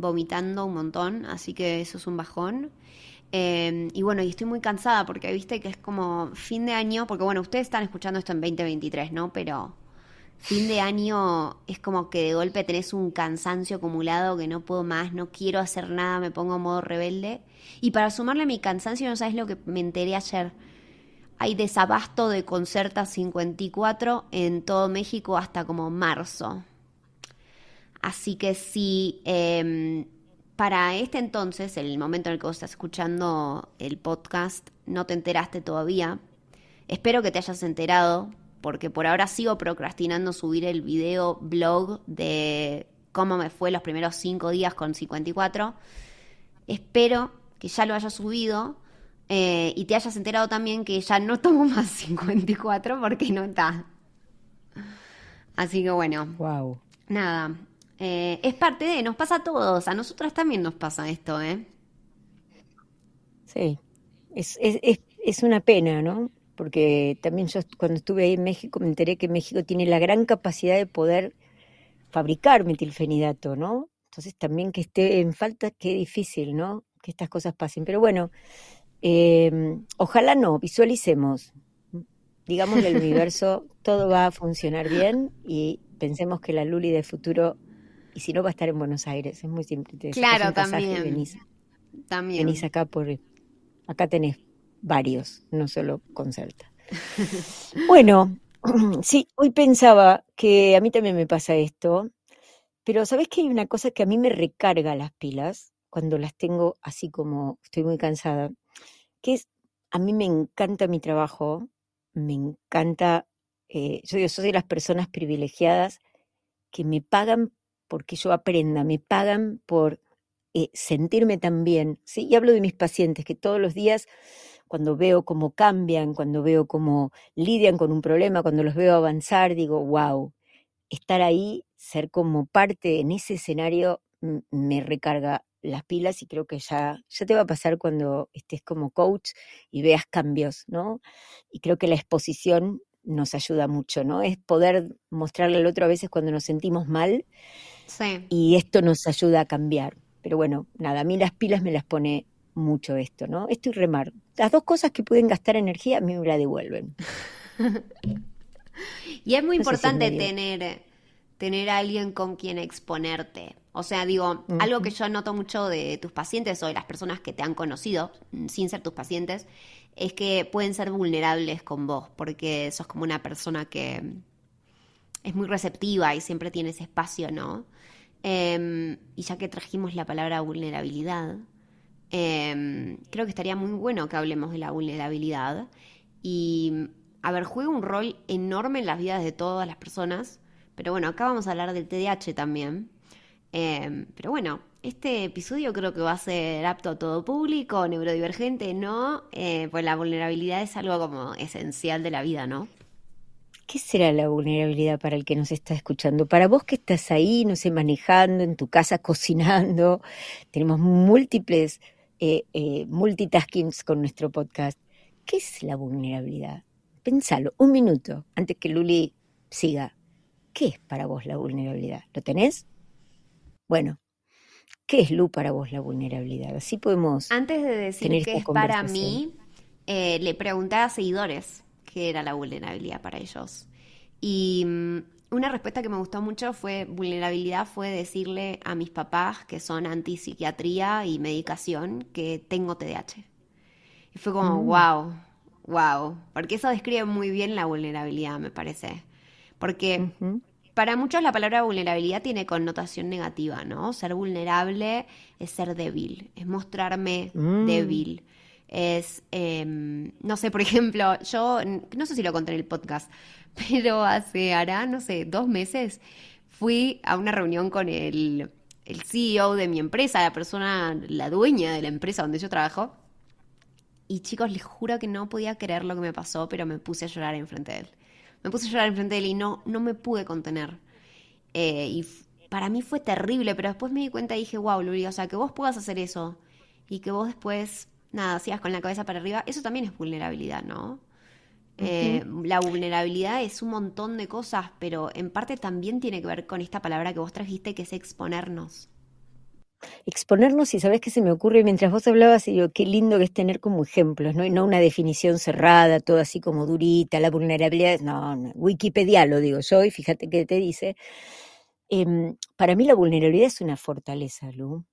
vomitando un montón, así que eso es un bajón. Em, y bueno, y estoy muy cansada porque viste que es como fin de año, porque bueno, ustedes están escuchando esto en 2023, ¿no? Pero fin de año es como que de golpe tenés un cansancio acumulado que no puedo más, no quiero hacer nada, me pongo en modo rebelde. Y para sumarle a mi cansancio, no sabes lo que me enteré ayer. Hay desabasto de Concerta 54 en todo México hasta como marzo. Así que si em, para este entonces, el momento en el que vos estás escuchando el podcast, no te enteraste todavía, espero que te hayas enterado, porque por ahora sigo procrastinando subir el video blog de cómo me fue los primeros cinco días con 54. Espero que ya lo hayas subido eh, y te hayas enterado también que ya no tomo más 54 porque no está. Así que bueno. Wow. Nada, eh, es parte de, nos pasa a todos, a nosotras también nos pasa esto, ¿eh? Sí, es, es, es, una pena, ¿no? Porque también yo cuando estuve ahí en México me enteré que México tiene la gran capacidad de poder fabricar metilfenidato, ¿no? Entonces también que esté en falta, qué difícil, ¿no? Que estas cosas pasen. Pero bueno, eh, ojalá no, visualicemos, digamos del universo, todo va a funcionar bien y pensemos que la Luli del futuro y si no, va a estar en Buenos Aires. Es muy simple. claro, también. Venís, también. Venís acá por. Acá tenés varios, no solo Concerta. bueno, sí, hoy pensaba que a mí también me pasa esto, pero ¿sabés que hay una cosa que a mí me recarga las pilas cuando las tengo así como estoy muy cansada? Que es, a mí me encanta mi trabajo, me encanta, eh, yo, yo soy de las personas privilegiadas que me pagan porque yo aprenda, me pagan por eh, sentirme tan bien. ¿sí? Y hablo de mis pacientes que todos los días, cuando veo cómo cambian, cuando veo cómo lidian con un problema, cuando los veo avanzar, digo, wow, estar ahí, ser como parte en ese escenario, me recarga las pilas y creo que ya, ya te va a pasar cuando estés como coach y veas cambios, ¿no? Y creo que la exposición nos ayuda mucho, ¿no? Es poder mostrarle al otro a veces cuando nos sentimos mal y esto nos ayuda a cambiar. Pero bueno, nada, a mí las pilas me las pone mucho esto, ¿no? Esto y remar. Las dos cosas que pueden gastar energía a mí me la devuelven. y es muy importante tener, tener a alguien con quien exponerte. O sea, digo, algo que yo noto mucho de tus pacientes o de las personas que te han conocido, mm, sin ser tus pacientes, es que pueden ser vulnerables con vos, porque sos como una persona que es muy receptiva y siempre tiene ese espacio, ¿no? Em, y ya que trajimos la palabra vulnerabilidad, em, creo que estaría muy bueno que hablemos de la vulnerabilidad. Y, a ver, juega un rol enorme en las vidas de todas las personas. Pero bueno, acá vamos a hablar del TDAH también. Em, pero bueno, este episodio creo que va a ser apto a todo público, neurodivergente, ¿no? Eh, pues la vulnerabilidad es algo como esencial de la vida, ¿no? ¿Qué será la vulnerabilidad para el que nos está escuchando? Para vos que estás ahí, no sé, manejando, en tu casa cocinando, tenemos múltiples eh, eh, multitaskings con nuestro podcast. ¿Qué es la vulnerabilidad? Pensalo, un minuto, antes que Luli siga. ¿Qué es para vos la vulnerabilidad? ¿Lo tenés? Bueno, ¿qué es Lu para vos la vulnerabilidad? Así podemos. Antes de decir qué es para mí, eh, le pregunté a seguidores qué era la vulnerabilidad para ellos. Y mm, una respuesta que me gustó mucho fue, vulnerabilidad fue decirle a mis papás que son antipsiquiatría y medicación que tengo TDAH. Y fue como, wow, mm. wow, porque eso describe muy bien la vulnerabilidad, me parece. Porque para muchos la palabra vulnerabilidad tiene connotación negativa, ¿no? Ser vulnerable es ser débil, es mostrarme mm. débil es, em, no sé, por ejemplo, yo, no sé si lo conté en el podcast, pero hace, hará, no sé, dos meses, fui a una reunión con el el CEO de mi empresa, la persona, la dueña de la empresa donde yo trabajo. Y chicos, les juro que no podía creer lo que me pasó, pero me puse a llorar enfrente de él. Me puse a llorar enfrente de él y no, no me pude contener. Eh, y para mí fue terrible, pero después me di cuenta y dije, wow, Luli, o sea, que vos puedas hacer eso y que vos después, nada, sigas con la cabeza para arriba, eso también es vulnerabilidad, ¿no? Eh, la vulnerabilidad es un montón de cosas, pero en parte también tiene que ver con esta palabra que vos trajiste, que es exponernos. Exponernos, y sabes qué se me ocurre mientras vos hablabas, y yo, qué lindo que es tener como ejemplos, ¿no? Y no una definición cerrada, todo así como durita, la vulnerabilidad, no, no Wikipedia lo digo yo, y fíjate qué te dice. Em, para mí la vulnerabilidad es una fortaleza, Lu.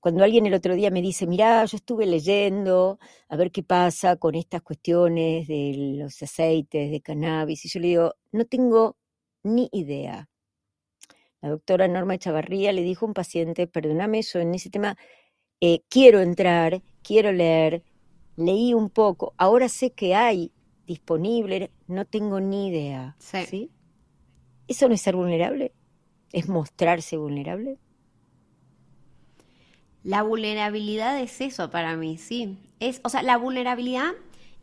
Cuando alguien el otro día me dice, mirá, yo estuve leyendo a ver qué pasa con estas cuestiones de los aceites de cannabis, y yo le digo, no tengo ni idea. La doctora Norma Chavarría le dijo a un paciente, perdóname, yo en ese tema eh, quiero entrar, quiero leer, leí un poco, ahora sé que hay disponible, no tengo ni idea. ¿sí? ¿Eso no es ser vulnerable? ¿Es mostrarse vulnerable? La vulnerabilidad es eso para mí, sí. Es, o sea, la vulnerabilidad,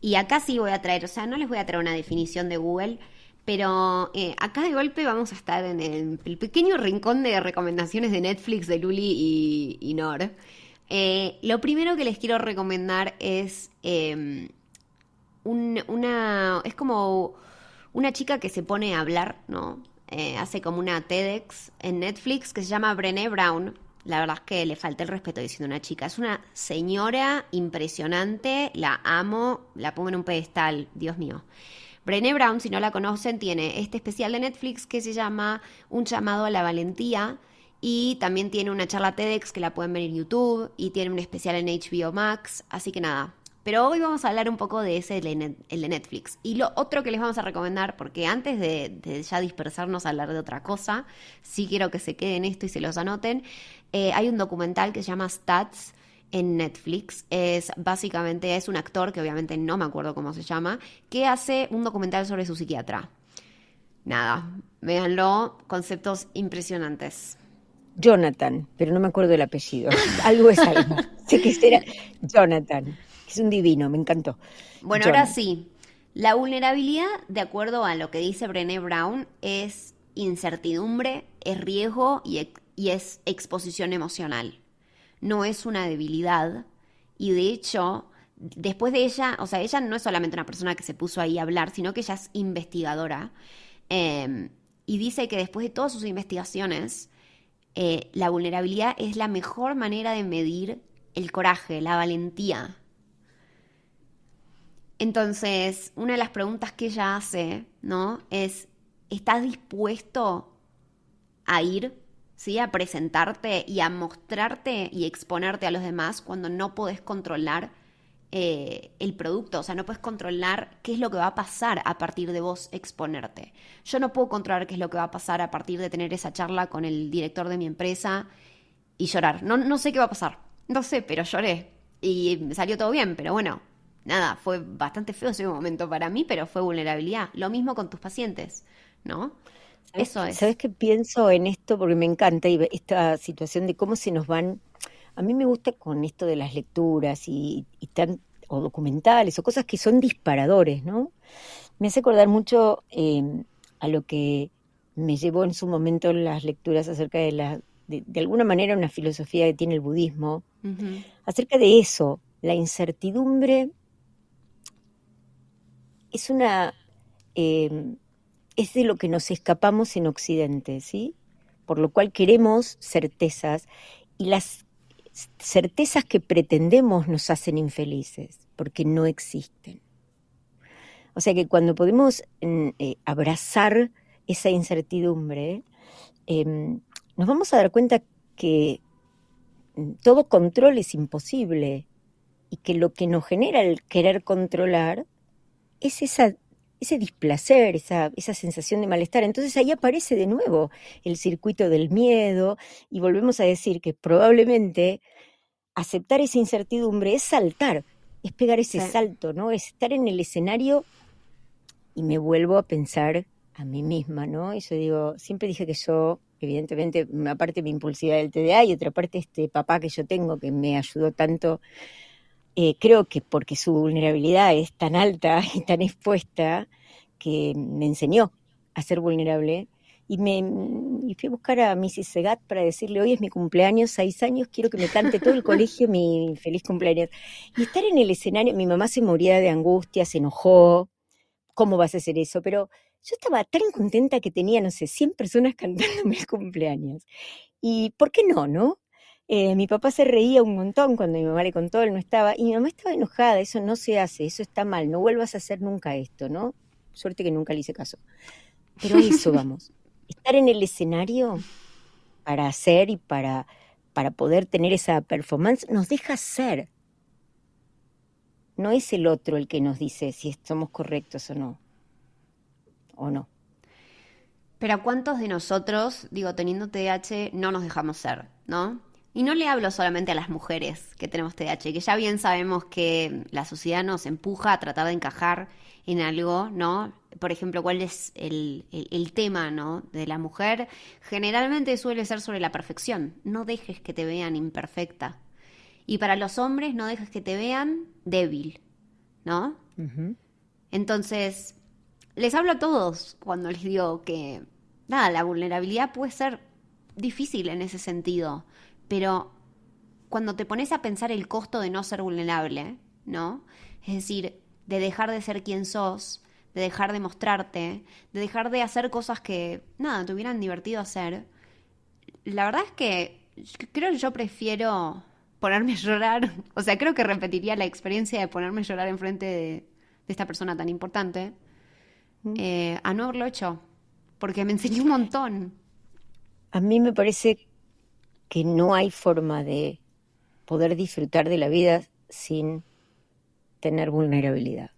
y acá sí voy a traer, o sea, no les voy a traer una definición de Google, pero eh, acá de golpe vamos a estar en el, pequeño rincón de recomendaciones de Netflix de Luli y, Nor. Eh, lo primero que les quiero recomendar es em, una. Es como una chica que se pone a hablar, ¿no? Eh, hace como una TEDx en Netflix que se llama Brené Brown la verdad es que le falta el respeto diciendo una chica. Es una señora impresionante, la amo, la pongo en un pedestal, Dios mío. Brené Brown, si no la conocen, tiene este especial de Netflix que se llama Un llamado a la valentía y también tiene una charla TEDx que la pueden ver en YouTube y tiene un especial en HBO Max, así que nada, pero hoy vamos a hablar un poco de ese, el de Netflix. Y lo otro que les vamos a recomendar, porque antes de, ya dispersarnos a hablar de otra cosa, sí quiero que se queden esto y se los anoten. Eh, hay un documental que se llama Stats en Netflix. Es básicamente, es un actor que obviamente no me acuerdo cómo se llama, que hace un documental sobre su psiquiatra. Nada, véanlo, conceptos impresionantes. Jonathan, pero no me acuerdo del apellido. algo es algo. sé que Jonathan. Es un divino, me encantó. Bueno, ahora sí. La vulnerabilidad, de acuerdo a lo que dice Brené Brown, es incertidumbre, es riesgo y, y es exposición emocional. No es una debilidad. Y de hecho, después de ella, o sea, ella no es solamente una persona que se puso ahí a hablar, sino que ella es investigadora. Em, y dice que después de todas sus investigaciones, eh, la vulnerabilidad es la mejor manera de medir el coraje, la valentía, entonces, una de las preguntas que ella hace, ¿no? Es, ¿estás dispuesto a ir, A presentarte y a mostrarte y exponerte a los demás cuando no podés controlar eh, el producto, o sea, no puedes controlar qué es lo que va a pasar a partir de vos exponerte. Yo no puedo controlar qué es lo que va a pasar a partir de tener esa charla con el director de mi empresa y llorar. No, no sé qué va a pasar, no sé, pero lloré y salió todo bien, pero bueno, nada, fue bastante feo ese momento para mí, pero fue vulnerabilidad. Lo mismo con tus pacientes, ¿no? Eso es. ¿Sabes qué pienso en esto? Porque me encanta esta situación de cómo se nos van. A mí me gusta con esto de las lecturas y, tan, o documentales o cosas que son disparadores, ¿no? Me hace acordar mucho em, a lo que me llevó en su momento las lecturas acerca de la, de, alguna manera, una filosofía que tiene el budismo, acerca de eso, la incertidumbre es una em, es de lo que nos escapamos en Occidente, ¿sí? Por lo cual queremos certezas y las certezas que pretendemos nos hacen infelices porque no existen. O sea que cuando podemos mm, eh, abrazar esa incertidumbre, em, nos vamos a dar cuenta que mm, todo control es imposible y que lo que nos genera el querer controlar es esa, ese displacer, esa, esa sensación de malestar. Entonces ahí aparece de nuevo el circuito del miedo y volvemos a decir que probablemente aceptar esa incertidumbre es saltar, es pegar ese salto, ¿no? Es estar en el escenario y me vuelvo a pensar a mí misma, ¿no? Y yo digo, siempre dije que yo evidentemente, una parte mi impulsividad del TDA y otra parte este papá que yo tengo que me ayudó tanto. Eh, creo que porque su vulnerabilidad es tan alta y tan expuesta que me enseñó a ser vulnerable y me y fui a buscar a Mrs. Segat para decirle, hoy es mi cumpleaños, seis años, quiero que me cante todo el colegio mi feliz cumpleaños. Y estar en el escenario, mi mamá se moría de angustia, se enojó, ¿cómo vas a hacer eso? Pero yo estaba tan contenta que tenía, no sé, 100 personas cantando mis cumpleaños. Y ¿por qué no, no? Eh, mi papá se reía un montón cuando mi mamá le contó, él no estaba, y mi mamá estaba enojada, eso no se hace, eso está mal, no vuelvas a hacer nunca esto, ¿no? Suerte que nunca le hice caso. Pero eso vamos estar en el escenario para hacer y para, para poder tener esa performance nos deja ser. No es el otro el que nos dice si somos correctos o no. O no. Pero a cuántos de nosotros, digo, teniendo TDAH, no nos dejamos ser, ¿no? Y no le hablo solamente a las mujeres que tenemos TDAH, que ya bien sabemos que la sociedad nos empuja a tratar de encajar en algo, ¿no? Por ejemplo, cuál es el, tema, ¿no? De la mujer, generalmente suele ser sobre la perfección. No dejes que te vean imperfecta. Y para los hombres, no dejes que te vean débil, ¿no? Entonces, les hablo a todos cuando les digo que, nada, la vulnerabilidad puede ser difícil en ese sentido, pero cuando te pones a pensar el costo de no ser vulnerable, ¿no? Es decir, de dejar de ser quien sos, de dejar de mostrarte, de dejar de hacer cosas que, nada, te hubieran divertido hacer. La verdad es que creo que yo prefiero ponerme a llorar, o sea, creo que repetiría la experiencia de ponerme a llorar enfrente de, de esta persona tan importante, mm. eh, a no haberlo hecho, porque me enseñó un montón. A mí me parece que no hay forma de poder disfrutar de la vida sin tener vulnerabilidad.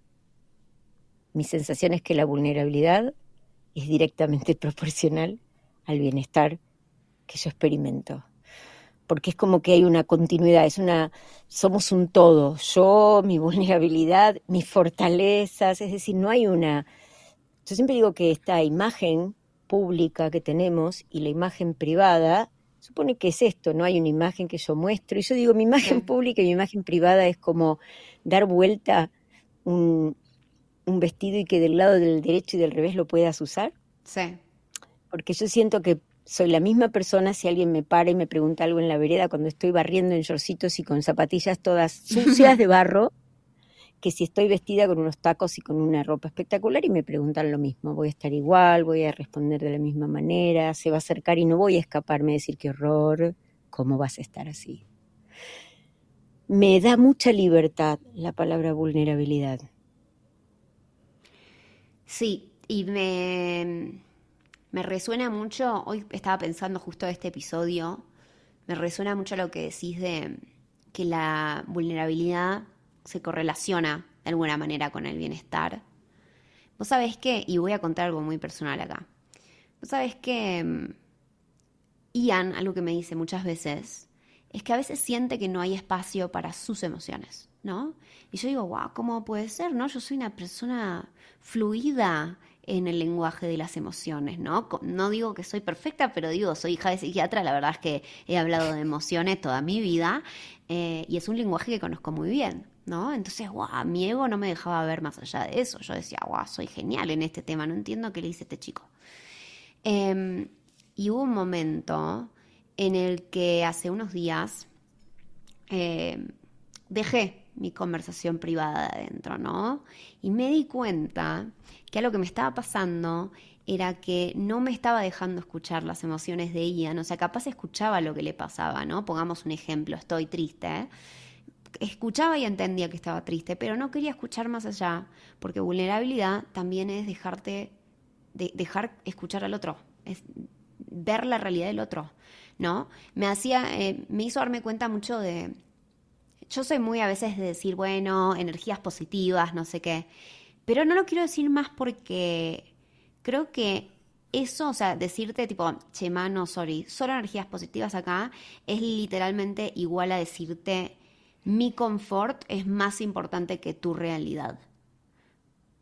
Mi sensación es que la vulnerabilidad es directamente proporcional al bienestar que yo experimento. Porque es como que hay una continuidad, es una, somos un todo, yo, mi vulnerabilidad, mis fortalezas, es decir, no hay una, yo siempre digo que esta imagen pública que tenemos y la imagen privada supone que es esto, no hay una imagen que yo muestro. Y yo digo, mi imagen pública y mi imagen privada es como dar vuelta un, un vestido y que del lado del derecho y del revés lo puedas usar. Sí. Porque yo siento que soy la misma persona si alguien me para y me pregunta algo en la vereda cuando estoy barriendo en shortcitos y con zapatillas todas sucias de barro que si estoy vestida con unos tacos y con una ropa espectacular y me preguntan lo mismo, voy a estar igual, voy a responder de la misma manera, se va a acercar y no voy a escaparme a decir qué horror, ¿cómo vas a estar así? Me da mucha libertad la palabra vulnerabilidad. Sí, y me, me resuena mucho, hoy estaba pensando justo este episodio, me resuena mucho lo que decís de que la vulnerabilidad se correlaciona de alguna manera con el bienestar. Vos sabés qué, y voy a contar algo muy personal acá. Vos sabés que mm, Ian, algo que me dice muchas veces, es que a veces siente que no hay espacio para sus emociones, ¿no? Y yo digo, wow, ¿cómo puede ser, no? Yo soy una persona fluida en el lenguaje de las emociones, ¿no? No digo que soy perfecta, pero digo, soy hija de psiquiatra, la verdad es que he hablado de emociones toda mi vida eh, y es un lenguaje que conozco muy bien. ¿no? Entonces, guau, mi ego no me dejaba ver más allá de eso. Yo decía, guau, soy genial en este tema, no entiendo qué le dice este chico. Em, y hubo un momento en el que hace unos días em, dejé mi conversación privada de adentro, ¿no? Y me di cuenta que lo que me estaba pasando era que no me estaba dejando escuchar las emociones de Ian, o sea, capaz escuchaba lo que le pasaba, ¿no? Pongamos un ejemplo, estoy triste, escuchaba y entendía que estaba triste, pero no quería escuchar más allá, porque vulnerabilidad también es dejarte, de, dejar escuchar al otro, es ver la realidad del otro, ¿no? Me hacía, eh, me hizo darme cuenta mucho de, yo soy muy a veces de decir, bueno, energías positivas, no sé qué, pero no lo quiero decir más porque creo que eso, o sea, decirte tipo, che, no, sorry, solo energías positivas acá, es literalmente igual a decirte, mi confort es más importante que tu realidad.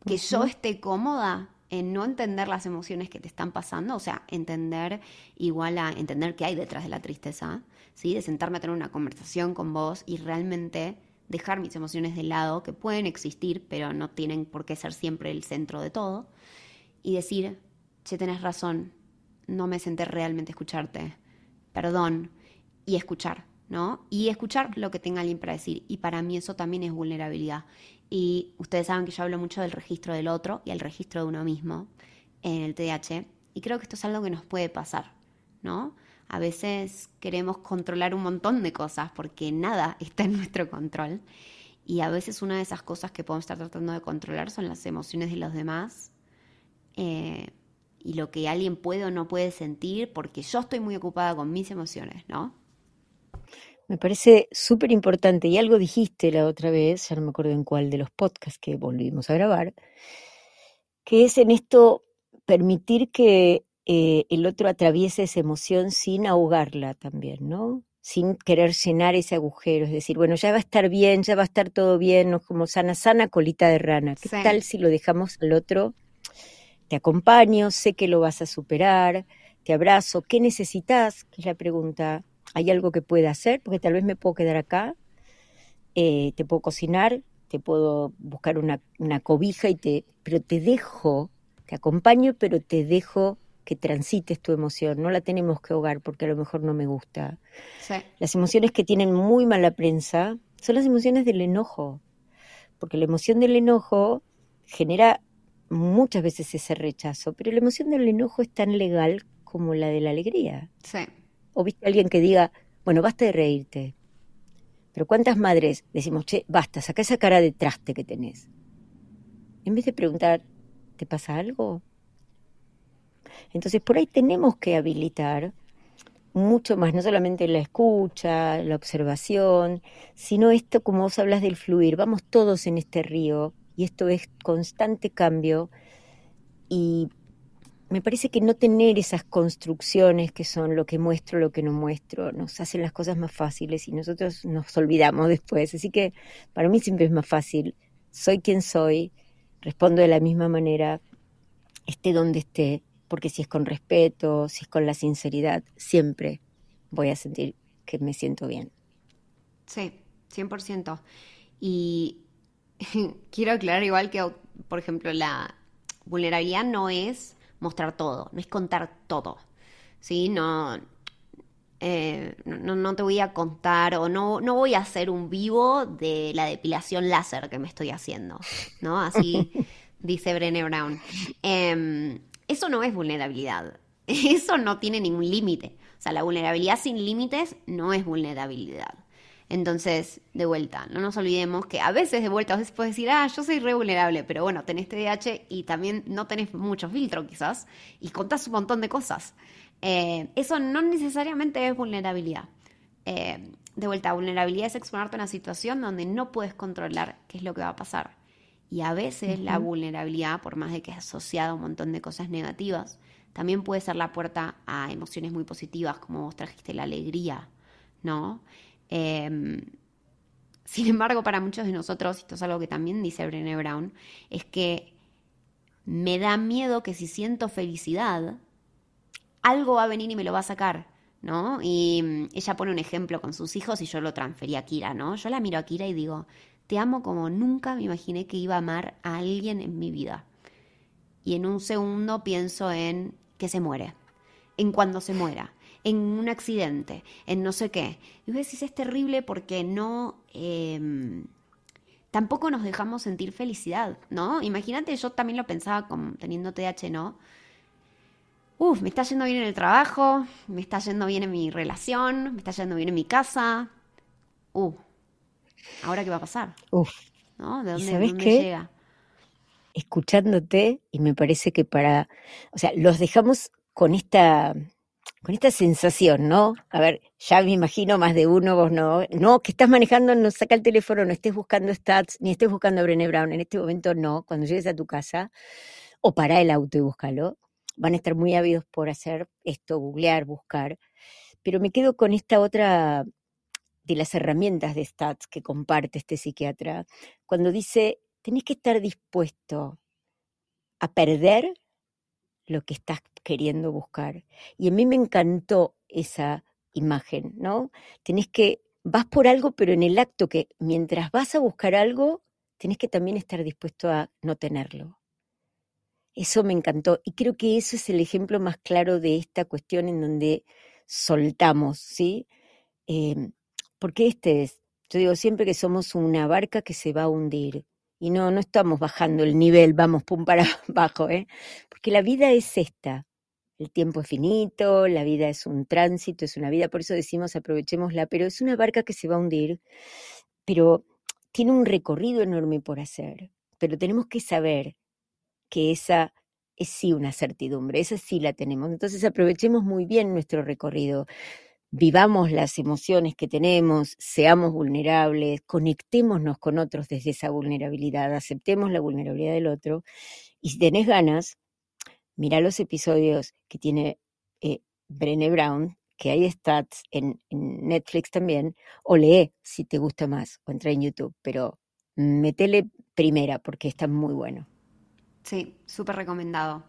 Que yo esté cómoda en no entender las emociones que te están pasando, o sea, entender igual a entender qué hay detrás de la tristeza, ¿sí? De sentarme a tener una conversación con vos y realmente dejar mis emociones de lado, que pueden existir, pero no tienen por qué ser siempre el centro de todo, y decir, che, tenés razón, no me senté realmente a escucharte, perdón, y escuchar, ¿no? Y escuchar lo que tenga alguien para decir, y para mí eso también es vulnerabilidad. Y ustedes saben que yo hablo mucho del registro del otro y el registro de uno mismo en el TDAH, y creo que esto es algo que nos puede pasar, ¿no? A veces queremos controlar un montón de cosas porque nada está en nuestro control. Y a veces una de esas cosas que podemos estar tratando de controlar son las emociones de los demás eh, y lo que alguien puede o no puede sentir porque yo estoy muy ocupada con mis emociones, ¿no? Me parece súper importante y algo dijiste la otra vez, ya no me acuerdo en cuál de los podcasts que volvimos a grabar, que es en esto permitir que eh, el otro atraviesa esa emoción sin ahogarla también, ¿no? Sin querer llenar ese agujero, es decir, bueno, ya va a estar bien, ya va a estar todo bien, ¿no? como sana, sana colita de rana. ¿Qué tal si lo dejamos al otro? Te acompaño, sé que lo vas a superar, te abrazo, ¿qué necesitas? Que es la pregunta. ¿Hay algo que pueda hacer? Porque tal vez me puedo quedar acá, eh, te puedo cocinar, te puedo buscar una, una cobija, y te, pero te dejo, te acompaño, pero te dejo que transites tu emoción, no la tenemos que ahogar porque a lo mejor no me gusta. Las emociones que tienen muy mala prensa son las emociones del enojo, porque la emoción del enojo genera muchas veces ese rechazo, pero la emoción del enojo es tan legal como la de la alegría. O viste a alguien que diga, bueno, basta de reírte. Pero ¿cuántas madres decimos, che, basta, saca esa cara de traste que tenés? En vez de preguntar, ¿te pasa algo? Entonces, por ahí tenemos que habilitar mucho más, no solamente la escucha, la observación, sino esto, como vos hablas del fluir, vamos todos en este río y esto es constante cambio. Y me parece que no tener esas construcciones que son lo que muestro, lo que no muestro, nos hacen las cosas más fáciles y nosotros nos olvidamos después. Así que para mí siempre es más fácil, soy quien soy, respondo de la misma manera, esté donde esté, porque si es con respeto, si es con la sinceridad, siempre voy a sentir que me siento bien. Sí, 100%. Y quiero aclarar igual que, por ejemplo, la vulnerabilidad no es mostrar todo, no es contar todo. ¿Sí? No, eh, no, no, te voy a contar o no, no voy a hacer un vivo de la depilación láser que me estoy haciendo, ¿no? Así dice Brené Brown. Eh, eso no es vulnerabilidad. Eso no tiene ningún límite. O sea, la vulnerabilidad sin límites no es vulnerabilidad. Entonces, de vuelta, no nos olvidemos que a veces de vuelta a veces decir, ah, yo soy re vulnerable, pero bueno, tenés TDAH y también no tenés mucho filtro quizás y contás un montón de cosas. Eh, eso no necesariamente es vulnerabilidad. Eh, de vuelta, vulnerabilidad es exponerte a una situación donde no puedes controlar qué es lo que va a pasar. Y a veces la vulnerabilidad, por más de que es asociada a un montón de cosas negativas, también puede ser la puerta a emociones muy positivas, como vos trajiste la alegría, ¿no? Em, sin embargo, para muchos de nosotros, y esto es algo que también dice Brené Brown, es que me da miedo que si siento felicidad, algo va a venir y me lo va a sacar, ¿no? Y mm, ella pone un ejemplo con sus hijos y yo lo transferí a Kira, ¿no? Yo la miro a Kira y digo, te amo como nunca me imaginé que iba a amar a alguien en mi vida. Y en un segundo pienso en que se muere, en cuando se muera, en un accidente, en no sé qué. Y vos decís, es terrible porque no... Em, tampoco nos dejamos sentir felicidad, ¿no? Imagínate, yo también lo pensaba como teniendo TH, ¿no? Uf, me está yendo bien en el trabajo, me está yendo bien en mi relación, me está yendo bien en mi casa. Uh, ¿Ahora qué va a pasar? Uf. ¿No? ¿De dónde, sabes qué? llega? Escuchándote, y me parece que para, o sea, los dejamos con esta, con esta sensación, ¿no? A ver, ya me imagino más de uno, vos no, no, que estás manejando, no saca el teléfono, no estés buscando stats, ni estés buscando a Brené Brown, en este momento no, cuando llegues a tu casa, o para el auto y búscalo, van a estar muy ávidos por hacer esto, googlear, buscar, pero me quedo con esta otra de las herramientas de stats que comparte este psiquiatra, cuando dice, tenés que estar dispuesto a perder lo que estás queriendo buscar. Y a mí me encantó esa imagen, ¿no? Tenés que, vas por algo, pero en el acto que mientras vas a buscar algo, tenés que también estar dispuesto a no tenerlo. Eso me encantó y creo que eso es el ejemplo más claro de esta cuestión en donde soltamos, ¿sí? Em, porque este es, yo digo siempre que somos una barca que se va a hundir y no, no estamos bajando el nivel, vamos pum para abajo, ¿eh? Porque la vida es esta, el tiempo es finito, la vida es un tránsito, es una vida, por eso decimos aprovechémosla, pero es una barca que se va a hundir, pero tiene un recorrido enorme por hacer, pero tenemos que saber que esa es sí una certidumbre, esa sí la tenemos. Entonces aprovechemos muy bien nuestro recorrido, vivamos las emociones que tenemos, seamos vulnerables, conectémonos con otros desde esa vulnerabilidad, aceptemos la vulnerabilidad del otro y si tenés ganas, mira los episodios que tiene eh, Brené Brown, que hay stats en, Netflix también, o lee si te gusta más, o entra en YouTube, pero metele primera porque está muy bueno. Sí, súper recomendado.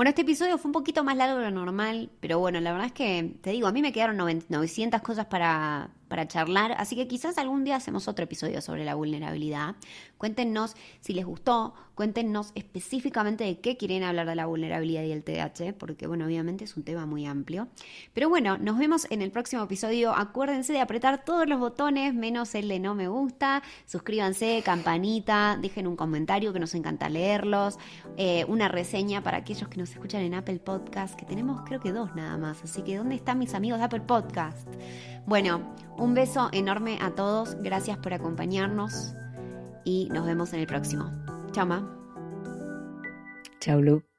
Bueno, este episodio fue un poquito más largo de lo normal, pero bueno, la verdad es que, te digo, a mí me quedaron 900 cosas para, para charlar, así que quizás algún día hacemos otro episodio sobre la vulnerabilidad. Cuéntenos si les gustó, cuéntenos específicamente de qué quieren hablar de la vulnerabilidad y el TDAH, porque bueno, obviamente es un tema muy amplio. Pero bueno, nos vemos en el próximo episodio. Acuérdense de apretar todos los botones, menos el de no me gusta. Suscríbanse, campanita, dejen un comentario que nos encanta leerlos, eh, una reseña para aquellos que nos escuchan en Apple Podcast, que tenemos creo que dos nada más. Así que, ¿dónde están mis amigos de Apple Podcast? Bueno, un beso enorme a todos, gracias por acompañarnos y nos vemos en el próximo. Chao, Ma. Chao, Lu.